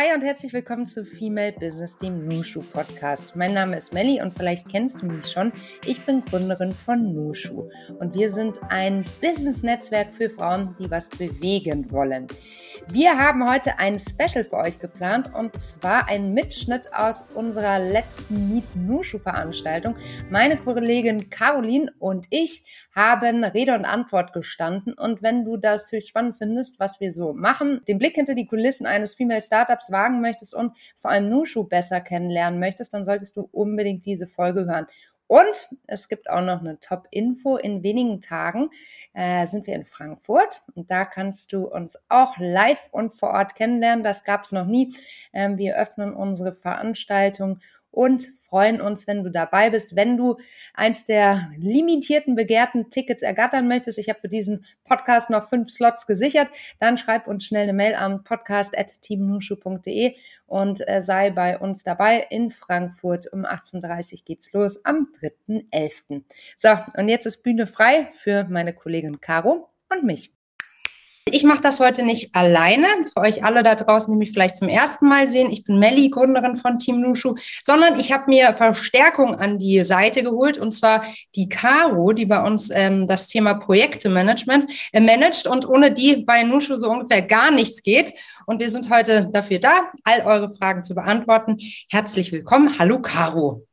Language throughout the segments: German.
Hi und herzlich willkommen zu Female Business, dem Nushu Podcast. Mein Name ist Melly und vielleicht kennst du mich schon. Ich bin Gründerin von Nushu und wir sind ein Business-Netzwerk für Frauen, die was bewegen wollen. Wir haben heute ein Special für euch geplant und zwar ein Mitschnitt aus unserer letzten Meet Nushu Veranstaltung. Meine Kollegin Caroline und ich haben Rede und Antwort gestanden und wenn du das höchst spannend findest, was wir so machen, den Blick hinter die Kulissen eines Female Startups wagen möchtest und vor allem Nushu besser kennenlernen möchtest, dann solltest du unbedingt diese Folge hören. Und es gibt auch noch eine Top-Info. In wenigen Tagen äh, sind wir in Frankfurt und da kannst du uns auch live und vor Ort kennenlernen. Das gab es noch nie. Ähm, wir öffnen unsere Veranstaltung und freuen uns, wenn du dabei bist. Wenn du eins der limitierten begehrten Tickets ergattern möchtest, ich habe für diesen Podcast noch fünf Slots gesichert, dann schreib uns schnell eine Mail an podcast.teamnushu.de und äh, sei bei uns dabei in Frankfurt. Um 18.30 Uhr geht's los am 3.11. So, und jetzt ist Bühne frei für meine Kollegin Caro und mich. Ich mache das heute nicht alleine, für euch alle da draußen, die mich vielleicht zum ersten Mal sehen. Ich bin Melli, Gründerin von Team Nushu, sondern ich habe mir Verstärkung an die Seite geholt und zwar die Caro, die bei uns ähm, das Thema Projektemanagement äh, managt und ohne die bei Nushu so ungefähr gar nichts geht. Und wir sind heute dafür da, all eure Fragen zu beantworten. Herzlich willkommen. Hallo Caro.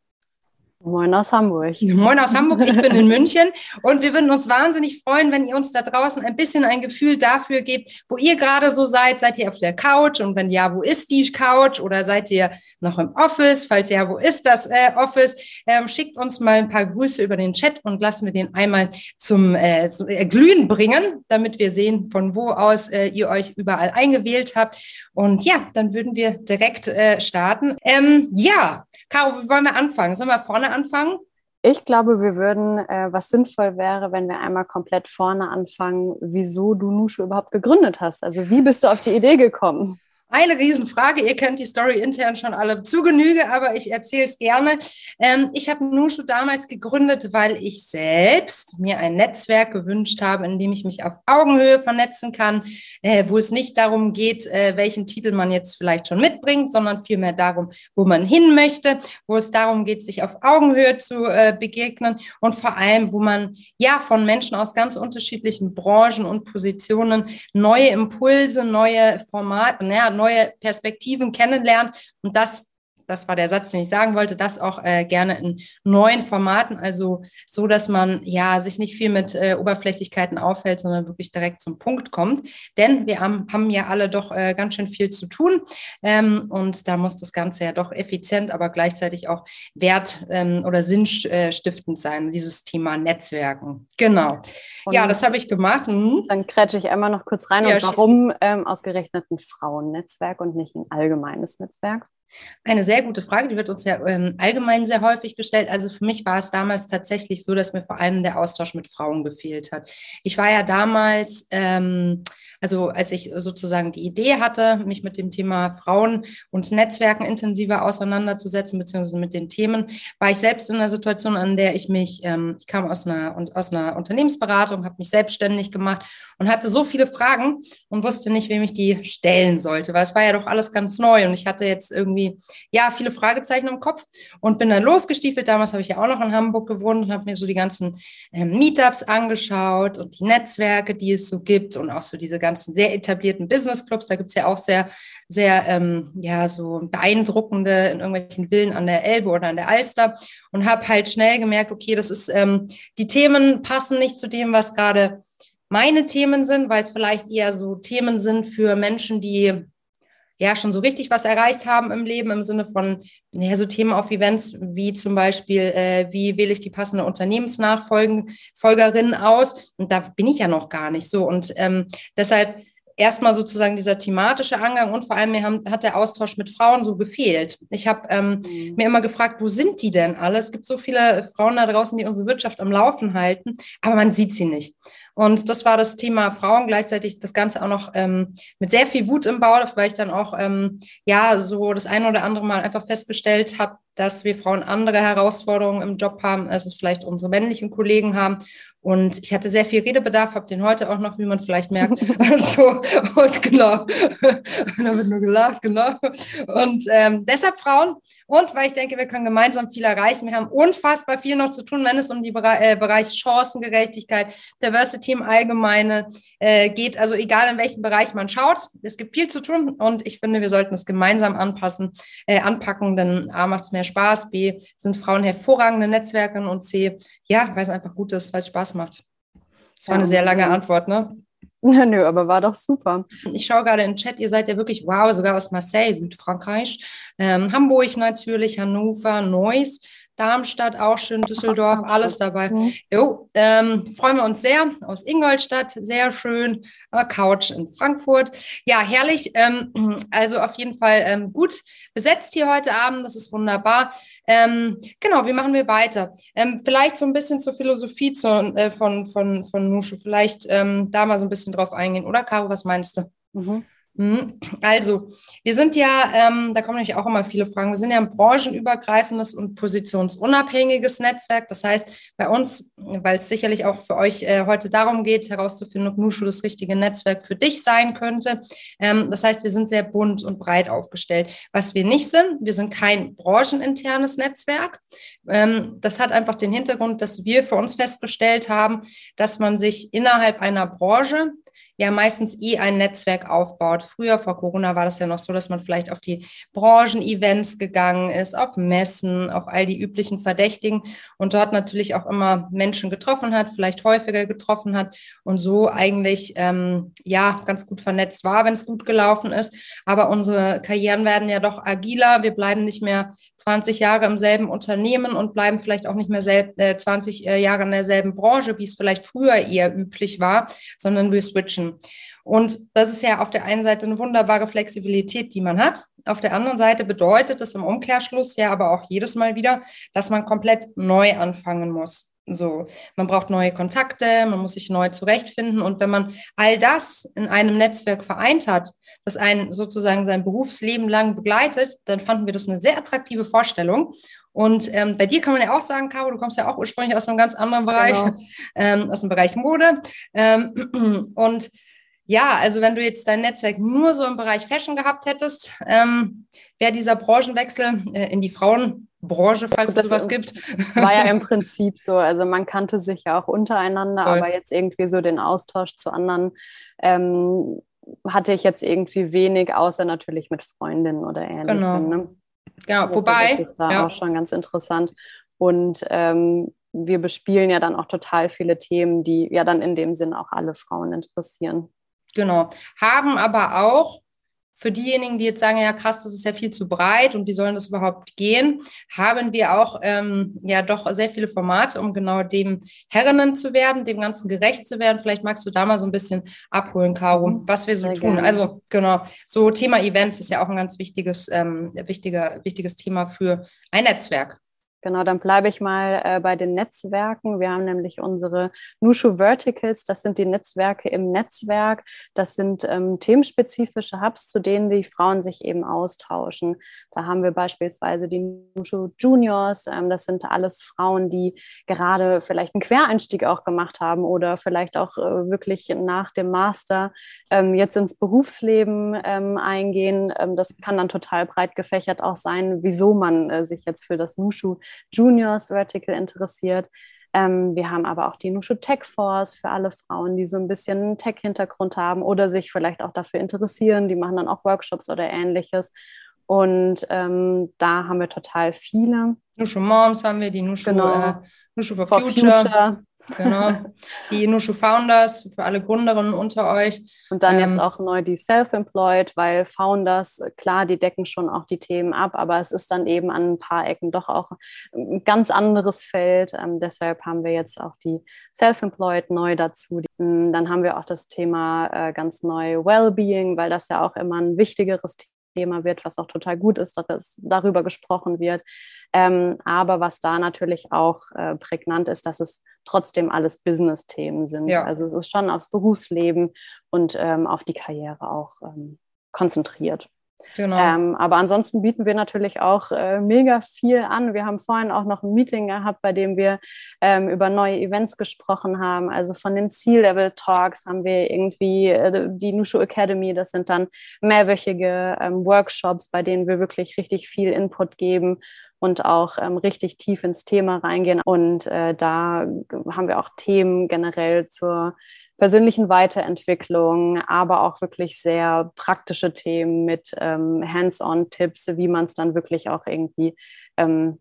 Moin aus Hamburg. Moin aus Hamburg, ich bin in München und wir würden uns wahnsinnig freuen, wenn ihr uns da draußen ein bisschen ein Gefühl dafür gebt, wo ihr gerade so seid. Seid ihr auf der Couch und wenn ja, wo ist die Couch oder seid ihr noch im Office? Falls ja, wo ist das äh, Office? Ähm, schickt uns mal ein paar Grüße über den Chat und lassen wir den einmal zum, äh, zum Glühen bringen, damit wir sehen, von wo aus äh, ihr euch überall eingewählt habt. Und ja, dann würden wir direkt äh, starten. Ähm, ja, Caro, wollen wir anfangen? Sollen wir vorne anfangen? Ich glaube, wir würden, äh, was sinnvoll wäre, wenn wir einmal komplett vorne anfangen, wieso du Nushu überhaupt gegründet hast. Also wie bist du auf die Idee gekommen? Eine Riesenfrage. Ihr kennt die Story intern schon alle zu Genüge, aber ich erzähle es gerne. Ähm, ich habe Nushu damals gegründet, weil ich selbst mir ein Netzwerk gewünscht habe, in dem ich mich auf Augenhöhe vernetzen kann, äh, wo es nicht darum geht, äh, welchen Titel man jetzt vielleicht schon mitbringt, sondern vielmehr darum, wo man hin möchte, wo es darum geht, sich auf Augenhöhe zu äh, begegnen und vor allem, wo man ja von Menschen aus ganz unterschiedlichen Branchen und Positionen neue Impulse, neue Formate, naja, neue Perspektiven kennenlernt und das das war der Satz, den ich sagen wollte, das auch äh, gerne in neuen Formaten, also so, dass man ja sich nicht viel mit äh, Oberflächlichkeiten aufhält, sondern wirklich direkt zum Punkt kommt. Denn wir haben, haben ja alle doch äh, ganz schön viel zu tun ähm, und da muss das Ganze ja doch effizient, aber gleichzeitig auch wert ähm, oder sinnstiftend sein, dieses Thema Netzwerken. Genau. Und ja, das habe ich gemacht. Mhm. Dann kretsche ich einmal noch kurz rein. Ja, und warum ähm, ausgerechnet ein Frauennetzwerk und nicht ein allgemeines Netzwerk? Eine sehr gute Frage, die wird uns ja ähm, allgemein sehr häufig gestellt. Also für mich war es damals tatsächlich so, dass mir vor allem der Austausch mit Frauen gefehlt hat. Ich war ja damals ähm, also als ich sozusagen die Idee hatte, mich mit dem Thema Frauen und Netzwerken intensiver auseinanderzusetzen, beziehungsweise mit den Themen, war ich selbst in einer Situation, an der ich mich, ähm, ich kam aus einer, aus einer Unternehmensberatung, habe mich selbstständig gemacht und hatte so viele Fragen und wusste nicht, wem ich die stellen sollte, weil es war ja doch alles ganz neu und ich hatte jetzt irgendwie, ja, viele Fragezeichen im Kopf und bin dann losgestiefelt. Damals habe ich ja auch noch in Hamburg gewohnt und habe mir so die ganzen ähm, Meetups angeschaut und die Netzwerke, die es so gibt und auch so diese ganzen sehr etablierten Business-Clubs. Da gibt es ja auch sehr, sehr, ähm, ja, so beeindruckende in irgendwelchen Villen an der Elbe oder an der Alster und habe halt schnell gemerkt, okay, das ist, ähm, die Themen passen nicht zu dem, was gerade meine Themen sind, weil es vielleicht eher so Themen sind für Menschen, die ja schon so richtig was erreicht haben im Leben im Sinne von ja, so Themen auf Events wie zum Beispiel, äh, wie wähle ich die passende Unternehmensnachfolgerin aus? Und da bin ich ja noch gar nicht so. Und ähm, deshalb erstmal sozusagen dieser thematische Angang und vor allem mir haben, hat der Austausch mit Frauen so gefehlt. Ich habe ähm, mhm. mir immer gefragt, wo sind die denn alle? Es gibt so viele Frauen da draußen, die unsere Wirtschaft am Laufen halten, aber man sieht sie nicht. Und das war das Thema Frauen, gleichzeitig das Ganze auch noch ähm, mit sehr viel Wut im Bauch, weil ich dann auch ähm, ja so das eine oder andere Mal einfach festgestellt habe, dass wir Frauen andere Herausforderungen im Job haben, als es vielleicht unsere männlichen Kollegen haben Und ich hatte sehr viel Redebedarf, habe den heute auch noch, wie man vielleicht merkt. also, und genau. und da wird nur gelacht, genau. Und ähm, deshalb Frauen. Und weil ich denke, wir können gemeinsam viel erreichen. Wir haben unfassbar viel noch zu tun, wenn es um die Bere äh, Bereich Chancengerechtigkeit, Diversity im Allgemeinen äh, geht. Also egal in welchem Bereich man schaut, es gibt viel zu tun. Und ich finde, wir sollten es gemeinsam anpassen, äh, anpacken, denn A macht es mehr Spaß, B sind Frauen hervorragende Netzwerke und C, ja, weil es einfach gut ist, weil es Spaß macht. Das war eine sehr lange Antwort, ne? Ja, nö, aber war doch super. Ich schaue gerade in den Chat, ihr seid ja wirklich, wow, sogar aus Marseille, Südfrankreich, ähm, Hamburg natürlich, Hannover, Neuss. Darmstadt auch schön, Düsseldorf, alles dabei. Mhm. Jo, ähm, freuen wir uns sehr. Aus Ingolstadt, sehr schön. Äh, Couch in Frankfurt. Ja, herrlich. Ähm, also auf jeden Fall ähm, gut besetzt hier heute Abend. Das ist wunderbar. Ähm, genau, wie machen wir weiter? Ähm, vielleicht so ein bisschen zur Philosophie zu, äh, von, von, von Nusche. Vielleicht ähm, da mal so ein bisschen drauf eingehen. Oder, Caro, was meinst du? Mhm. Mhm. Also, wir sind ja, ähm, da kommen nämlich auch immer viele Fragen, wir sind ja ein branchenübergreifendes und positionsunabhängiges Netzwerk. Das heißt, bei uns, weil es sicherlich auch für euch äh, heute darum geht, herauszufinden, ob Nushu das richtige Netzwerk für dich sein könnte. Ähm, das heißt, wir sind sehr bunt und breit aufgestellt. Was wir nicht sind, wir sind kein brancheninternes Netzwerk. Ähm, das hat einfach den Hintergrund, dass wir für uns festgestellt haben, dass man sich innerhalb einer Branche ja meistens eh ein Netzwerk aufbaut. Früher, vor Corona, war das ja noch so, dass man vielleicht auf die Branchen-Events gegangen ist, auf Messen, auf all die üblichen Verdächtigen und dort natürlich auch immer Menschen getroffen hat, vielleicht häufiger getroffen hat und so eigentlich ähm, ja ganz gut vernetzt war, wenn es gut gelaufen ist. Aber unsere Karrieren werden ja doch agiler. Wir bleiben nicht mehr 20 Jahre im selben Unternehmen und bleiben vielleicht auch nicht mehr äh, 20 äh, Jahre in derselben Branche, wie es vielleicht früher eher üblich war, sondern wir switchen und das ist ja auf der einen Seite eine wunderbare Flexibilität, die man hat. Auf der anderen Seite bedeutet es im Umkehrschluss ja aber auch jedes Mal wieder, dass man komplett neu anfangen muss. So, man braucht neue Kontakte, man muss sich neu zurechtfinden. Und wenn man all das in einem Netzwerk vereint hat, das einen sozusagen sein Berufsleben lang begleitet, dann fanden wir das eine sehr attraktive Vorstellung. Und ähm, bei dir kann man ja auch sagen, Caro, du kommst ja auch ursprünglich aus einem ganz anderen Bereich, genau. ähm, aus dem Bereich Mode. Ähm, und ja, also wenn du jetzt dein Netzwerk nur so im Bereich Fashion gehabt hättest, ähm, wäre dieser Branchenwechsel äh, in die Frauenbranche, falls das es sowas gibt. War ja im Prinzip so. Also man kannte sich ja auch untereinander, Voll. aber jetzt irgendwie so den Austausch zu anderen ähm, hatte ich jetzt irgendwie wenig, außer natürlich mit Freundinnen oder ähnlichem. Genau. Ne? Genau, wobei. Das ist da ja. auch schon ganz interessant. Und ähm, wir bespielen ja dann auch total viele Themen, die ja dann in dem Sinn auch alle Frauen interessieren. Genau. Haben aber auch für diejenigen, die jetzt sagen, ja krass, das ist ja viel zu breit und wie sollen das überhaupt gehen, haben wir auch ähm, ja doch sehr viele Formate, um genau dem Herrinnen zu werden, dem Ganzen gerecht zu werden. Vielleicht magst du da mal so ein bisschen abholen, Caro, mhm. was wir so sehr tun. Gerne. Also genau, so Thema Events ist ja auch ein ganz wichtiges, ähm, wichtiger, wichtiges Thema für ein Netzwerk. Genau, dann bleibe ich mal äh, bei den Netzwerken. Wir haben nämlich unsere Nushu Verticals, das sind die Netzwerke im Netzwerk. Das sind ähm, themenspezifische Hubs, zu denen die Frauen sich eben austauschen. Da haben wir beispielsweise die Nushu Juniors. Ähm, das sind alles Frauen, die gerade vielleicht einen Quereinstieg auch gemacht haben oder vielleicht auch äh, wirklich nach dem Master ähm, jetzt ins Berufsleben ähm, eingehen. Ähm, das kann dann total breit gefächert auch sein, wieso man äh, sich jetzt für das Nushu Juniors Vertical interessiert. Ähm, wir haben aber auch die Nushu Tech Force für alle Frauen, die so ein bisschen einen Tech-Hintergrund haben oder sich vielleicht auch dafür interessieren. Die machen dann auch Workshops oder ähnliches. Und ähm, da haben wir total viele. Nushu Moms haben wir, die Nushu, genau. äh, Nushu for, for Future. Future. Genau. Die Nushu Founders für alle Gründerinnen unter euch. Und dann ähm, jetzt auch neu die Self-Employed, weil Founders, klar, die decken schon auch die Themen ab, aber es ist dann eben an ein paar Ecken doch auch ein ganz anderes Feld. Ähm, deshalb haben wir jetzt auch die Self-Employed neu dazu. Dann haben wir auch das Thema äh, ganz neu Wellbeing, weil das ja auch immer ein wichtigeres Thema Thema wird, was auch total gut ist, dass darüber gesprochen wird. Ähm, aber was da natürlich auch äh, prägnant ist, dass es trotzdem alles Business-Themen sind. Ja. Also es ist schon aufs Berufsleben und ähm, auf die Karriere auch ähm, konzentriert. Genau. Ähm, aber ansonsten bieten wir natürlich auch äh, mega viel an. Wir haben vorhin auch noch ein Meeting gehabt, bei dem wir ähm, über neue Events gesprochen haben. Also von den C-Level-Talks haben wir irgendwie äh, die Nushu Academy. Das sind dann mehrwöchige ähm, Workshops, bei denen wir wirklich richtig viel Input geben und auch ähm, richtig tief ins Thema reingehen. Und äh, da haben wir auch Themen generell zur persönlichen Weiterentwicklung, aber auch wirklich sehr praktische Themen mit ähm, Hands-on-Tipps, wie man es dann wirklich auch irgendwie ähm,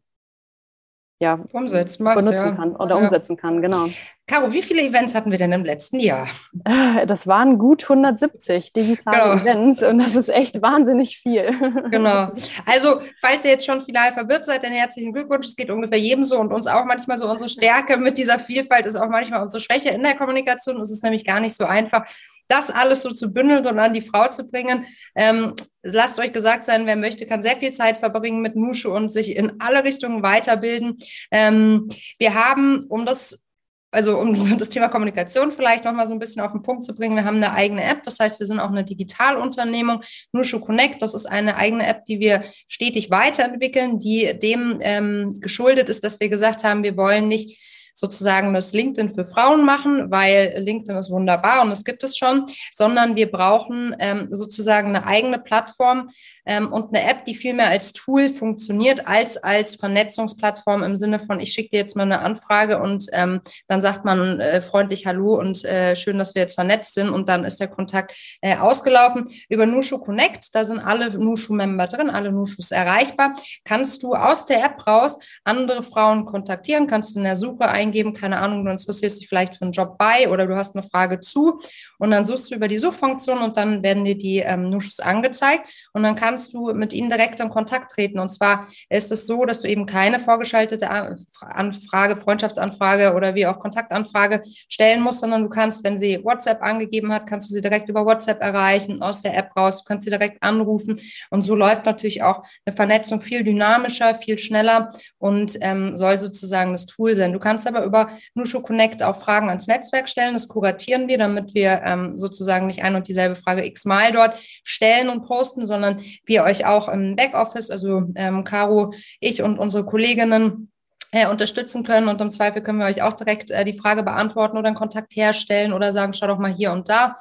ja, umsetzen benutzen ja. kann oder ja. umsetzen kann, genau. Caro, wie viele Events hatten wir denn im letzten Jahr? Das waren gut 170 digitale genau. Events und das ist echt wahnsinnig viel. Genau. Also, falls ihr jetzt schon final verwirrt seid, dann herzlichen Glückwunsch. Es geht ungefähr jedem so und uns auch manchmal so. Unsere Stärke mit dieser Vielfalt ist auch manchmal unsere Schwäche in der Kommunikation. Es ist nämlich gar nicht so einfach, das alles so zu bündeln und an die Frau zu bringen. Ähm, lasst euch gesagt sein, wer möchte, kann sehr viel Zeit verbringen mit Nushu und sich in alle Richtungen weiterbilden. Ähm, wir haben, um das also um das Thema Kommunikation vielleicht nochmal so ein bisschen auf den Punkt zu bringen, wir haben eine eigene App, das heißt, wir sind auch eine Digitalunternehmung. Nushu Connect, das ist eine eigene App, die wir stetig weiterentwickeln, die dem ähm, geschuldet ist, dass wir gesagt haben, wir wollen nicht sozusagen das LinkedIn für Frauen machen, weil LinkedIn ist wunderbar und das gibt es schon, sondern wir brauchen ähm, sozusagen eine eigene Plattform, ähm, und eine App, die viel mehr als Tool funktioniert, als als Vernetzungsplattform im Sinne von, ich schicke dir jetzt mal eine Anfrage und ähm, dann sagt man äh, freundlich Hallo und äh, schön, dass wir jetzt vernetzt sind und dann ist der Kontakt äh, ausgelaufen. Über Nushu Connect, da sind alle Nushu-Member drin, alle Nushus erreichbar, kannst du aus der App raus andere Frauen kontaktieren, kannst du in der Suche eingeben, keine Ahnung, du interessierst dich vielleicht für einen Job bei oder du hast eine Frage zu. Und dann suchst du über die Suchfunktion und dann werden dir die ähm, Nushus angezeigt. Und dann kannst kannst du mit ihnen direkt in Kontakt treten. Und zwar ist es so, dass du eben keine vorgeschaltete Anfrage, Freundschaftsanfrage oder wie auch Kontaktanfrage stellen musst, sondern du kannst, wenn sie WhatsApp angegeben hat, kannst du sie direkt über WhatsApp erreichen, aus der App raus, du kannst sie direkt anrufen. Und so läuft natürlich auch eine Vernetzung viel dynamischer, viel schneller und ähm, soll sozusagen das Tool sein. Du kannst aber über Nushu Connect auch Fragen ans Netzwerk stellen. Das kuratieren wir, damit wir ähm, sozusagen nicht ein und dieselbe Frage x-mal dort stellen und posten, sondern wir euch auch im Backoffice, also ähm, Caro, ich und unsere Kolleginnen, äh, unterstützen können. Und im Zweifel können wir euch auch direkt äh, die Frage beantworten oder einen Kontakt herstellen oder sagen, schau doch mal hier und da.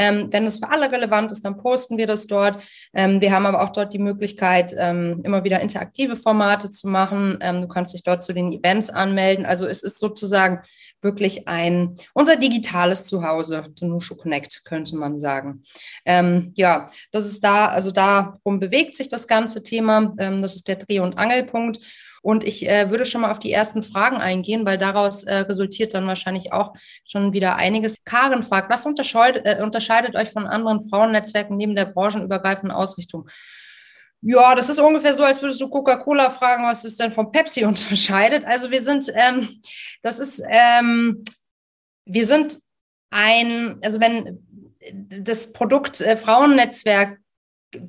Ähm, wenn es für alle relevant ist, dann posten wir das dort. Ähm, wir haben aber auch dort die Möglichkeit, ähm, immer wieder interaktive Formate zu machen. Ähm, du kannst dich dort zu den Events anmelden. Also es ist sozusagen wirklich ein, unser digitales Zuhause, der Nushu Connect, könnte man sagen. Ähm, ja, das ist da, also darum bewegt sich das ganze Thema. Ähm, das ist der Dreh- und Angelpunkt. Und ich äh, würde schon mal auf die ersten Fragen eingehen, weil daraus äh, resultiert dann wahrscheinlich auch schon wieder einiges. Karen fragt, was unterscheidet, äh, unterscheidet euch von anderen Frauennetzwerken neben der branchenübergreifenden Ausrichtung? Ja, das ist ungefähr so, als würdest du Coca-Cola fragen, was es denn von Pepsi unterscheidet. Also wir sind, ähm, das ist, ähm, wir sind ein, also wenn das Produkt äh, Frauennetzwerk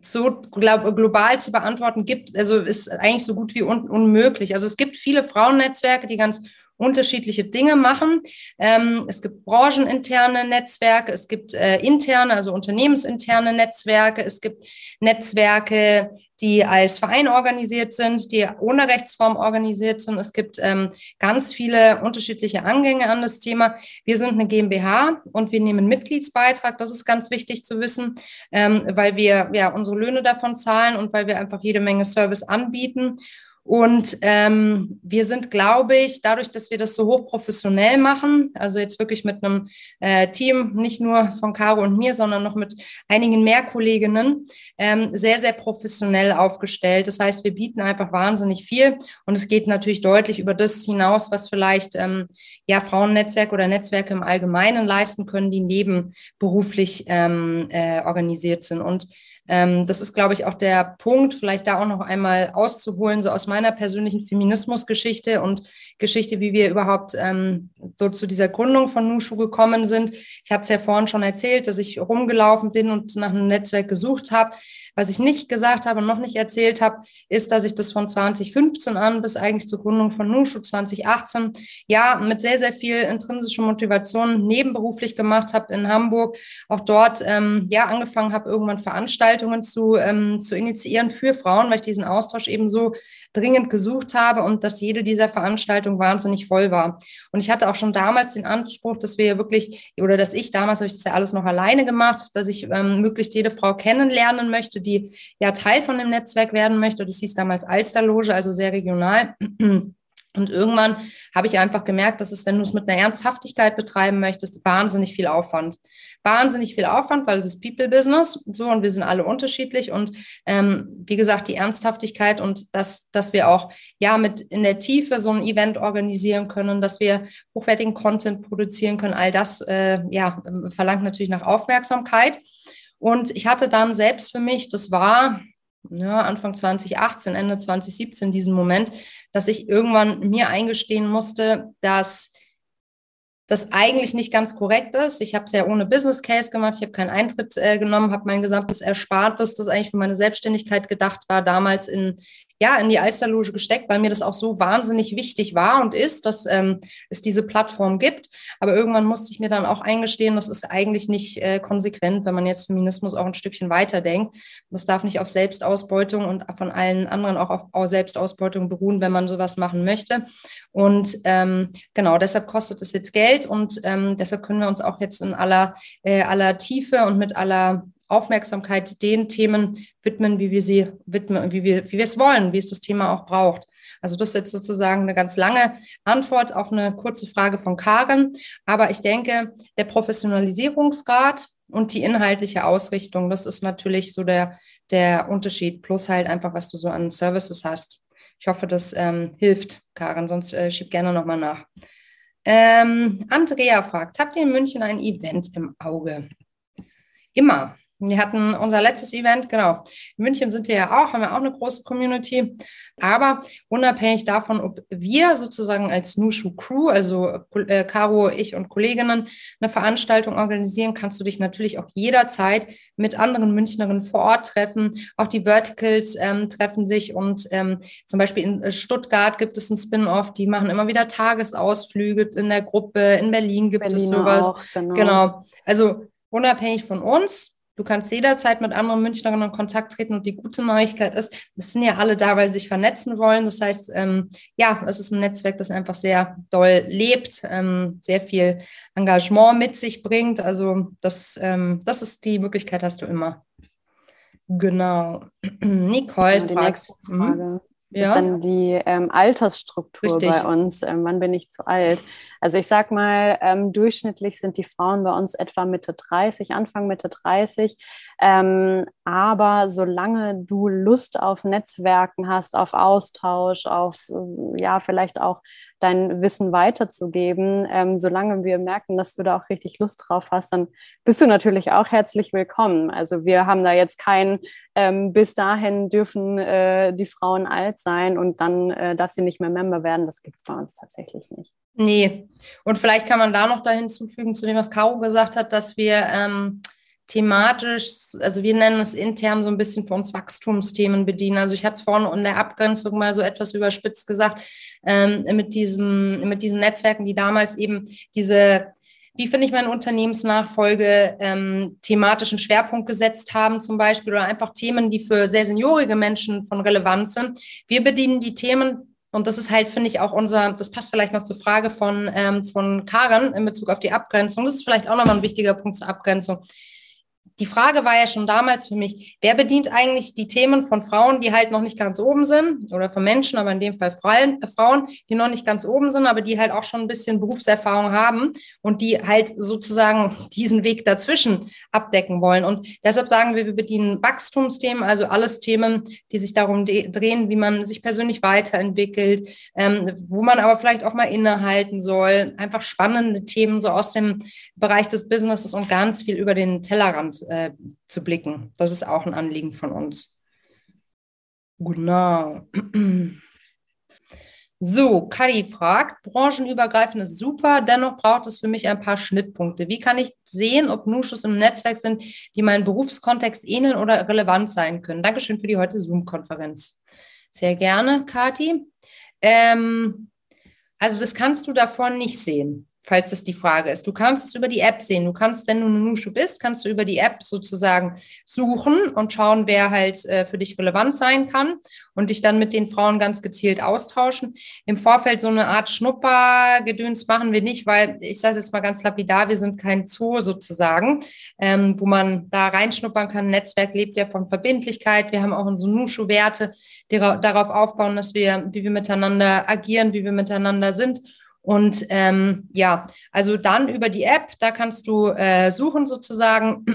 so glaub, global zu beantworten gibt, also ist eigentlich so gut wie un unmöglich. Also es gibt viele Frauennetzwerke, die ganz unterschiedliche Dinge machen. Ähm, es gibt brancheninterne Netzwerke, es gibt äh, interne, also unternehmensinterne Netzwerke, es gibt Netzwerke, die als Verein organisiert sind, die ohne Rechtsform organisiert sind. Es gibt ähm, ganz viele unterschiedliche Angänge an das Thema. Wir sind eine GmbH und wir nehmen Mitgliedsbeitrag. Das ist ganz wichtig zu wissen, ähm, weil wir ja unsere Löhne davon zahlen und weil wir einfach jede Menge Service anbieten. Und ähm, wir sind, glaube ich, dadurch, dass wir das so hochprofessionell machen, also jetzt wirklich mit einem äh, Team, nicht nur von Caro und mir, sondern noch mit einigen mehr Kolleginnen, ähm, sehr, sehr professionell aufgestellt. Das heißt, wir bieten einfach wahnsinnig viel und es geht natürlich deutlich über das hinaus, was vielleicht ähm, ja Frauennetzwerke oder Netzwerke im Allgemeinen leisten können, die nebenberuflich ähm, äh, organisiert sind. Und ähm, das ist, glaube ich, auch der Punkt, vielleicht da auch noch einmal auszuholen, so aus meiner persönlichen Feminismusgeschichte und Geschichte, wie wir überhaupt ähm, so zu dieser Gründung von Nushu gekommen sind. Ich habe es ja vorhin schon erzählt, dass ich rumgelaufen bin und nach einem Netzwerk gesucht habe. Was ich nicht gesagt habe und noch nicht erzählt habe, ist, dass ich das von 2015 an bis eigentlich zur Gründung von Nushu 2018 ja mit sehr, sehr viel intrinsischer Motivation nebenberuflich gemacht habe in Hamburg. Auch dort ähm, ja angefangen habe, irgendwann Veranstaltungen zu, ähm, zu initiieren für Frauen, weil ich diesen Austausch eben so dringend gesucht habe und dass jede dieser Veranstaltungen wahnsinnig voll war. Und ich hatte auch schon damals den Anspruch, dass wir wirklich, oder dass ich damals habe ich das ja alles noch alleine gemacht, dass ich ähm, möglichst jede Frau kennenlernen möchte, die ja Teil von dem Netzwerk werden möchte. Das hieß damals Alsterloge, also sehr regional. Und irgendwann habe ich einfach gemerkt, dass es, wenn du es mit einer Ernsthaftigkeit betreiben möchtest, wahnsinnig viel Aufwand. Wahnsinnig viel Aufwand, weil es ist People-Business, so und wir sind alle unterschiedlich. Und ähm, wie gesagt, die Ernsthaftigkeit und das, dass wir auch ja mit in der Tiefe so ein Event organisieren können, dass wir hochwertigen Content produzieren können, all das äh, ja verlangt natürlich nach Aufmerksamkeit. Und ich hatte dann selbst für mich, das war ja, Anfang 2018, Ende 2017 diesen Moment, dass ich irgendwann mir eingestehen musste, dass das eigentlich nicht ganz korrekt ist. Ich habe es ja ohne Business Case gemacht, ich habe keinen Eintritt äh, genommen, habe mein gesamtes Erspartes, das eigentlich für meine Selbstständigkeit gedacht war, damals in ja, in die Alsterloge gesteckt, weil mir das auch so wahnsinnig wichtig war und ist, dass ähm, es diese Plattform gibt. Aber irgendwann musste ich mir dann auch eingestehen, das ist eigentlich nicht äh, konsequent, wenn man jetzt Feminismus auch ein Stückchen weiterdenkt. Das darf nicht auf Selbstausbeutung und von allen anderen auch auf, auf Selbstausbeutung beruhen, wenn man sowas machen möchte. Und ähm, genau, deshalb kostet es jetzt Geld und ähm, deshalb können wir uns auch jetzt in aller, äh, aller Tiefe und mit aller Aufmerksamkeit den Themen widmen, wie wir sie widmen, wie wir, wie wir es wollen, wie es das Thema auch braucht. Also das ist jetzt sozusagen eine ganz lange Antwort auf eine kurze Frage von Karen. Aber ich denke, der Professionalisierungsgrad und die inhaltliche Ausrichtung, das ist natürlich so der, der Unterschied, plus halt einfach, was du so an Services hast. Ich hoffe, das ähm, hilft, Karen, sonst äh, schieb gerne nochmal nach. Ähm, Andrea fragt, habt ihr in München ein Event im Auge? Immer. Wir hatten unser letztes Event, genau. In München sind wir ja auch, haben wir auch eine große Community. Aber unabhängig davon, ob wir sozusagen als Nushu Crew, also äh, Caro, ich und Kolleginnen, eine Veranstaltung organisieren, kannst du dich natürlich auch jederzeit mit anderen Münchnerinnen vor Ort treffen. Auch die Verticals ähm, treffen sich und ähm, zum Beispiel in äh, Stuttgart gibt es ein Spin-off, die machen immer wieder Tagesausflüge in der Gruppe. In Berlin gibt Berlin es sowas. Auch, genau. genau. Also unabhängig von uns Du kannst jederzeit mit anderen Münchnerinnen in Kontakt treten und die gute Neuigkeit ist, es sind ja alle da, weil sie sich vernetzen wollen. Das heißt, ähm, ja, es ist ein Netzwerk, das einfach sehr doll lebt, ähm, sehr viel Engagement mit sich bringt. Also das, ähm, das ist die Möglichkeit, hast du immer. Genau. Nicole ja, die nächste hm? Frage ja. ist dann die ähm, Altersstruktur Richtig. bei uns. Ähm, wann bin ich zu alt? Also ich sag mal, ähm, durchschnittlich sind die Frauen bei uns etwa Mitte 30, Anfang Mitte 30. Ähm, aber solange du Lust auf Netzwerken hast, auf Austausch, auf äh, ja, vielleicht auch dein Wissen weiterzugeben, ähm, solange wir merken, dass du da auch richtig Lust drauf hast, dann bist du natürlich auch herzlich willkommen. Also wir haben da jetzt kein, ähm, bis dahin dürfen äh, die Frauen alt sein und dann äh, darf sie nicht mehr Member werden. Das gibt es bei uns tatsächlich nicht. Nee, und vielleicht kann man da noch da hinzufügen, zu dem, was Caro gesagt hat, dass wir ähm, thematisch, also wir nennen es intern so ein bisschen für uns Wachstumsthemen bedienen. Also ich hatte es vorhin in der Abgrenzung mal so etwas überspitzt gesagt, ähm, mit, diesem, mit diesen Netzwerken, die damals eben diese wie finde ich meine Unternehmensnachfolge, ähm, thematischen Schwerpunkt gesetzt haben zum Beispiel oder einfach Themen, die für sehr seniorige Menschen von Relevanz sind. Wir bedienen die Themen und das ist halt, finde ich, auch unser, das passt vielleicht noch zur Frage von, ähm, von Karen in Bezug auf die Abgrenzung. Das ist vielleicht auch nochmal ein wichtiger Punkt zur Abgrenzung die Frage war ja schon damals für mich, wer bedient eigentlich die Themen von Frauen, die halt noch nicht ganz oben sind, oder von Menschen, aber in dem Fall Frauen, äh, die noch nicht ganz oben sind, aber die halt auch schon ein bisschen Berufserfahrung haben und die halt sozusagen diesen Weg dazwischen abdecken wollen. Und deshalb sagen wir, wir bedienen Wachstumsthemen, also alles Themen, die sich darum drehen, wie man sich persönlich weiterentwickelt, ähm, wo man aber vielleicht auch mal innehalten soll, einfach spannende Themen so aus dem Bereich des Businesses und ganz viel über den Tellerrand äh, zu blicken. Das ist auch ein Anliegen von uns. Genau. So, Kadi fragt, branchenübergreifend ist super, dennoch braucht es für mich ein paar Schnittpunkte. Wie kann ich sehen, ob Nuschus im Netzwerk sind, die meinem Berufskontext ähneln oder relevant sein können? Dankeschön für die heutige Zoom-Konferenz. Sehr gerne, Kati. Ähm, also das kannst du davon nicht sehen falls das die Frage ist. Du kannst es über die App sehen. Du kannst, wenn du eine Nushu bist, kannst du über die App sozusagen suchen und schauen, wer halt äh, für dich relevant sein kann und dich dann mit den Frauen ganz gezielt austauschen. Im Vorfeld so eine Art Schnuppergedöns machen wir nicht, weil ich sage es jetzt mal ganz lapidar, wir sind kein Zoo sozusagen, ähm, wo man da reinschnuppern kann. Ein Netzwerk lebt ja von Verbindlichkeit. Wir haben auch unsere Nushu-Werte, die darauf aufbauen, dass wir, wie wir miteinander agieren, wie wir miteinander sind und ähm, ja, also dann über die App, da kannst du äh, suchen sozusagen,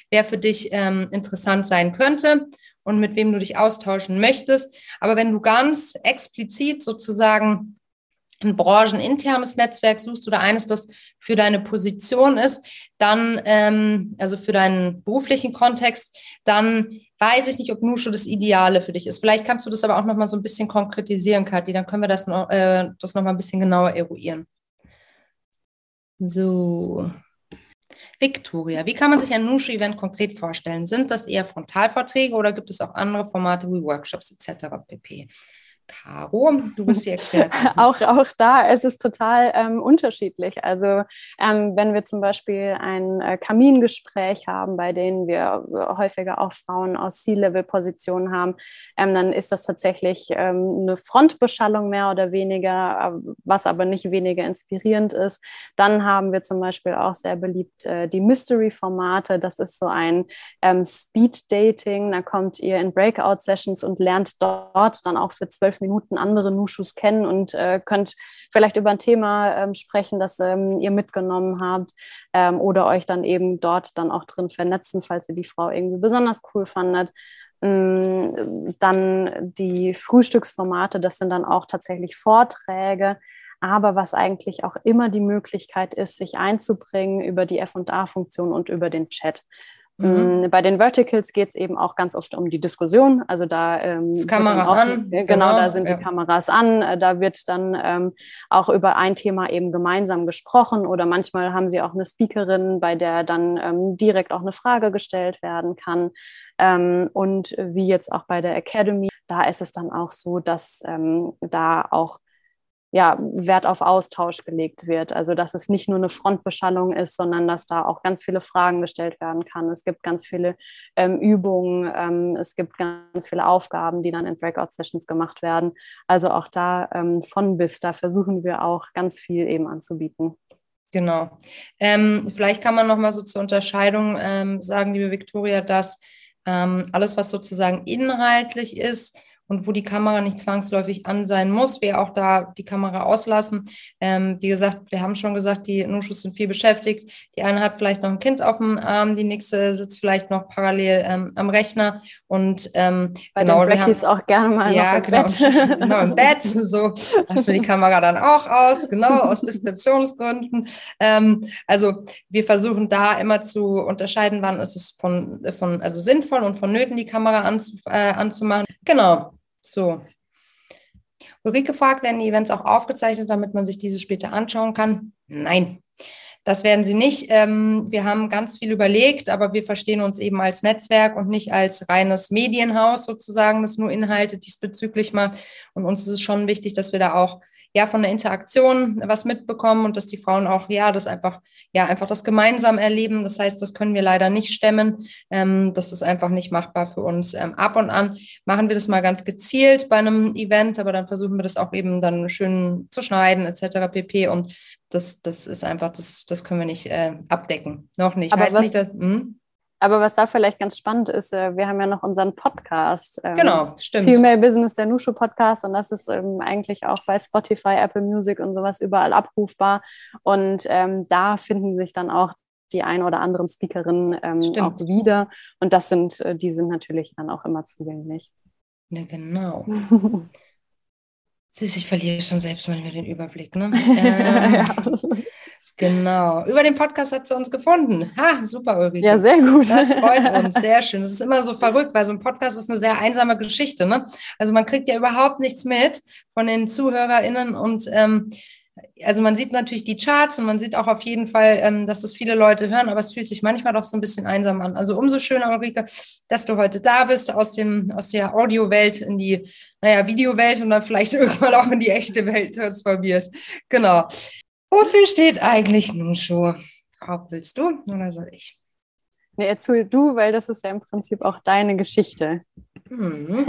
wer für dich ähm, interessant sein könnte und mit wem du dich austauschen möchtest. Aber wenn du ganz explizit sozusagen ein brancheninternes Netzwerk suchst oder eines, das für deine Position ist, dann, ähm, also für deinen beruflichen Kontext, dann weiß ich nicht, ob Nushu das Ideale für dich ist. Vielleicht kannst du das aber auch noch mal so ein bisschen konkretisieren, Kathi, dann können wir das noch, äh, das noch mal ein bisschen genauer eruieren. So. Victoria, wie kann man sich ein Nushu-Event konkret vorstellen? Sind das eher Frontalvorträge oder gibt es auch andere Formate wie Workshops etc. pp? Caro, du bist die Expertin. auch, auch da ist es total ähm, unterschiedlich. Also ähm, wenn wir zum Beispiel ein äh, Kamingespräch haben, bei denen wir äh, häufiger auch Frauen aus C-Level-Positionen haben, ähm, dann ist das tatsächlich ähm, eine Frontbeschallung mehr oder weniger, äh, was aber nicht weniger inspirierend ist. Dann haben wir zum Beispiel auch sehr beliebt äh, die Mystery-Formate. Das ist so ein ähm, Speed-Dating. Da kommt ihr in Breakout-Sessions und lernt dort dann auch für zwölf zwölf Minuten andere Nushus kennen und äh, könnt vielleicht über ein Thema ähm, sprechen, das ähm, ihr mitgenommen habt ähm, oder euch dann eben dort dann auch drin vernetzen, falls ihr die Frau irgendwie besonders cool fandet. Mm, dann die Frühstücksformate, das sind dann auch tatsächlich Vorträge, aber was eigentlich auch immer die Möglichkeit ist, sich einzubringen über die FA-Funktion und über den Chat. Mhm. Mm, bei den Verticals geht es eben auch ganz oft um die Diskussion. Also da ähm, Kamera auch, an. Genau, genau, da sind ja. die Kameras an. Äh, da wird dann ähm, auch über ein Thema eben gemeinsam gesprochen oder manchmal haben sie auch eine Speakerin, bei der dann ähm, direkt auch eine Frage gestellt werden kann. Ähm, und wie jetzt auch bei der Academy, da ist es dann auch so, dass ähm, da auch ja, Wert auf Austausch gelegt wird. Also dass es nicht nur eine Frontbeschallung ist, sondern dass da auch ganz viele Fragen gestellt werden kann. Es gibt ganz viele ähm, Übungen, ähm, es gibt ganz viele Aufgaben, die dann in Breakout-Sessions gemacht werden. Also auch da ähm, von bis, da versuchen wir auch ganz viel eben anzubieten. Genau. Ähm, vielleicht kann man noch mal so zur Unterscheidung ähm, sagen, liebe Viktoria, dass ähm, alles, was sozusagen inhaltlich ist, und wo die Kamera nicht zwangsläufig an sein muss, wir auch da die Kamera auslassen. Ähm, wie gesagt, wir haben schon gesagt, die Nuschus sind viel beschäftigt. Die eine hat vielleicht noch ein Kind auf dem Arm, die nächste sitzt vielleicht noch parallel ähm, am Rechner und ähm, bei genau, den Blackies auch gerne mal ja, im genau, Bett. genau im Bett. So lassen wir die Kamera dann auch aus, genau aus Diskretionsgründen. Ähm, also wir versuchen da immer zu unterscheiden, wann ist es von, von also sinnvoll und vonnöten, die Kamera anzu, äh, anzumachen. Genau. So. Ulrike fragt, werden die Events auch aufgezeichnet, damit man sich diese später anschauen kann? Nein, das werden sie nicht. Ähm, wir haben ganz viel überlegt, aber wir verstehen uns eben als Netzwerk und nicht als reines Medienhaus sozusagen, das nur Inhalte diesbezüglich macht. Und uns ist es schon wichtig, dass wir da auch ja von der Interaktion was mitbekommen und dass die Frauen auch ja das einfach ja einfach das gemeinsam erleben. Das heißt, das können wir leider nicht stemmen. Ähm, das ist einfach nicht machbar für uns. Ähm, ab und an machen wir das mal ganz gezielt bei einem Event, aber dann versuchen wir das auch eben dann schön zu schneiden etc. pp. Und das das ist einfach das das können wir nicht äh, abdecken. Noch nicht. Aber heißt was, nicht, dass, hm? Aber was da vielleicht ganz spannend ist, äh, wir haben ja noch unseren Podcast. Ähm, genau, stimmt. Female Business, der Nushu Podcast. Und das ist ähm, eigentlich auch bei Spotify, Apple Music und sowas überall abrufbar. Und ähm, da finden sich dann auch die ein oder anderen Speakerinnen ähm, auch wieder. Und das sind, äh, die sind natürlich dann auch immer zugänglich. Ja, genau. Siehst, ich verliere schon selbst manchmal den Überblick, ne? Ähm, ja. Genau. Über den Podcast hat sie uns gefunden. Ha, super, Ulrike. Ja, sehr gut. Das freut uns, sehr schön. Das ist immer so verrückt, weil so ein Podcast ist eine sehr einsame Geschichte, ne? Also man kriegt ja überhaupt nichts mit von den ZuhörerInnen und ähm, also man sieht natürlich die Charts und man sieht auch auf jeden Fall, ähm, dass das viele Leute hören, aber es fühlt sich manchmal doch so ein bisschen einsam an. Also umso schöner, Ulrike, dass du heute da bist, aus, dem, aus der Audiowelt in die, naja, Videowelt und dann vielleicht irgendwann auch in die echte Welt transformiert. Genau. Wofür steht eigentlich Nushu? Frau, willst du oder soll ich? Nee, erzähl du, weil das ist ja im Prinzip auch deine Geschichte. Mhm.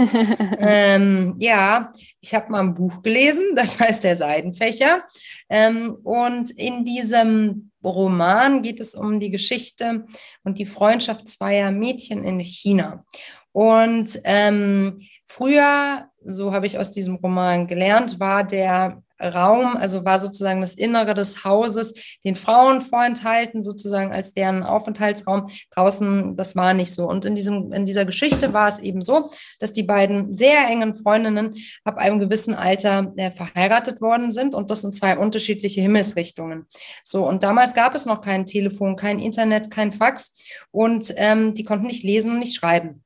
ähm, ja, ich habe mal ein Buch gelesen, das heißt Der Seidenfächer. Ähm, und in diesem Roman geht es um die Geschichte und die Freundschaft zweier Mädchen in China. Und ähm, früher, so habe ich aus diesem Roman gelernt, war der Raum, also war sozusagen das Innere des Hauses den Frauen vorenthalten, sozusagen als deren Aufenthaltsraum. Draußen, das war nicht so. Und in, diesem, in dieser Geschichte war es eben so, dass die beiden sehr engen Freundinnen ab einem gewissen Alter äh, verheiratet worden sind und das sind zwei unterschiedliche Himmelsrichtungen. So, und damals gab es noch kein Telefon, kein Internet, kein Fax und ähm, die konnten nicht lesen und nicht schreiben.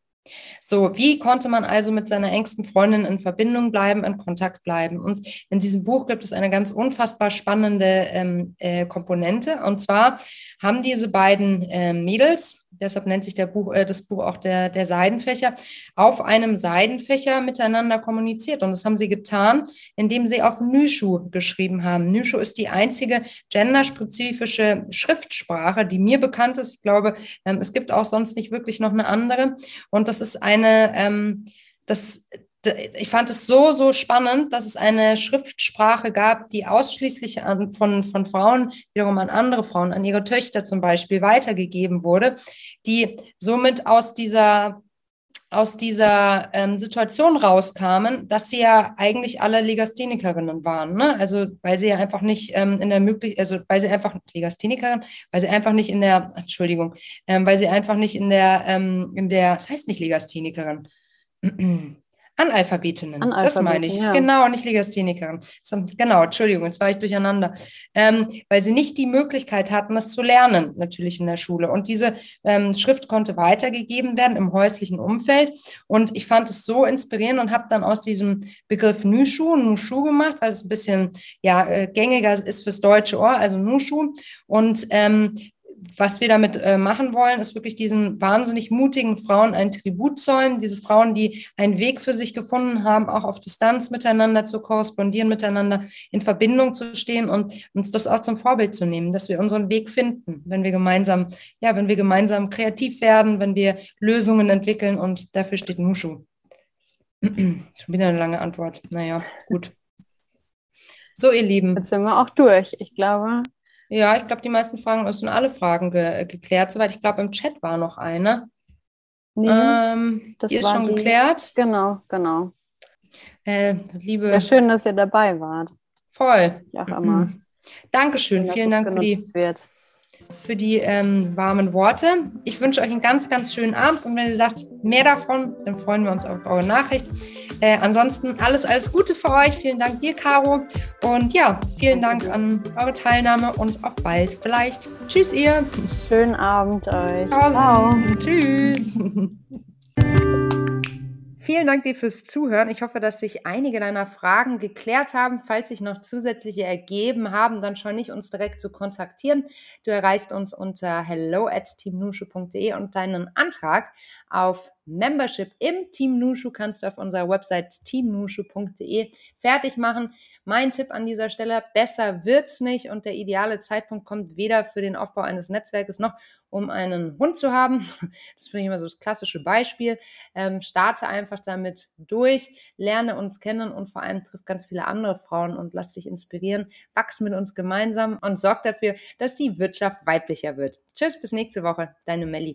So, wie konnte man also mit seiner engsten Freundin in Verbindung bleiben, in Kontakt bleiben? Und in diesem Buch gibt es eine ganz unfassbar spannende ähm, äh, Komponente. Und zwar haben diese beiden äh, Mädels, deshalb nennt sich Buch, äh, das Buch auch der, der Seidenfächer, auf einem Seidenfächer miteinander kommuniziert. Und das haben sie getan, indem sie auf Nüschu geschrieben haben. Nüschu ist die einzige genderspezifische Schriftsprache, die mir bekannt ist. Ich glaube, ähm, es gibt auch sonst nicht wirklich noch eine andere. Und das ist eine, ähm, das, ich fand es so, so spannend, dass es eine Schriftsprache gab, die ausschließlich an, von, von Frauen, wiederum an andere Frauen, an ihre Töchter zum Beispiel weitergegeben wurde, die somit aus dieser, aus dieser ähm, Situation rauskamen, dass sie ja eigentlich alle Legasthenikerinnen waren. Ne? Also weil sie ja einfach nicht ähm, in der Möglichkeit, also weil sie einfach Legasthenikerin, weil sie einfach nicht in der, Entschuldigung, ähm, weil sie einfach nicht in der, ähm, in der, das heißt nicht Legasthenikerin. Analphabetinnen, Analphabeten, das meine ich. Ja. Genau, nicht Legasthenikerin. Genau, Entschuldigung, jetzt war ich durcheinander. Ähm, weil sie nicht die Möglichkeit hatten, das zu lernen, natürlich in der Schule. Und diese ähm, Schrift konnte weitergegeben werden im häuslichen Umfeld. Und ich fand es so inspirierend und habe dann aus diesem Begriff Nushu Nushu gemacht, weil es ein bisschen ja, äh, gängiger ist fürs deutsche Ohr, also Nushu. Und ähm, was wir damit äh, machen wollen, ist wirklich diesen wahnsinnig mutigen Frauen ein Tribut zollen. Diese Frauen, die einen Weg für sich gefunden haben, auch auf Distanz miteinander zu korrespondieren, miteinander in Verbindung zu stehen und uns das auch zum Vorbild zu nehmen, dass wir unseren Weg finden, wenn wir gemeinsam, ja, wenn wir gemeinsam kreativ werden, wenn wir Lösungen entwickeln und dafür steht Nushu. Schon wieder eine lange Antwort. Naja, gut. So, ihr Lieben. Jetzt sind wir auch durch. Ich glaube, ja, ich glaube, die meisten Fragen, sind alle Fragen ge geklärt, soweit. Ich glaube, im Chat war noch eine. Nee, ähm, das die ist schon die, geklärt. Genau, genau. Äh, liebe. Ja, schön, dass ihr dabei wart. Voll. Ja, immer. Dankeschön. Schön, Vielen Dank für die, wird. für die ähm, warmen Worte. Ich wünsche euch einen ganz, ganz schönen Abend und wenn ihr sagt, mehr davon, dann freuen wir uns auf eure Nachricht. Äh, ansonsten alles, alles Gute für euch. Vielen Dank dir, Caro. Und ja, vielen Dank an eure Teilnahme und auf bald vielleicht. Tschüss, ihr. Schönen Abend euch. Ciao. Tschüss. Vielen Dank dir fürs Zuhören. Ich hoffe, dass sich einige deiner Fragen geklärt haben. Falls sich noch zusätzliche ergeben haben, dann schau nicht, uns direkt zu kontaktieren. Du erreichst uns unter hello at teamnushu.de und deinen Antrag auf Membership im Team Nushu kannst du auf unserer Website teamnushu.de fertig machen. Mein Tipp an dieser Stelle, besser wird's nicht und der ideale Zeitpunkt kommt weder für den Aufbau eines Netzwerkes noch um einen Hund zu haben. Das finde ich immer so das klassische Beispiel. Ähm, starte einfach damit durch, lerne uns kennen und vor allem triff ganz viele andere Frauen und lass dich inspirieren. Wachs mit uns gemeinsam und sorg dafür, dass die Wirtschaft weiblicher wird. Tschüss, bis nächste Woche. Deine Melli.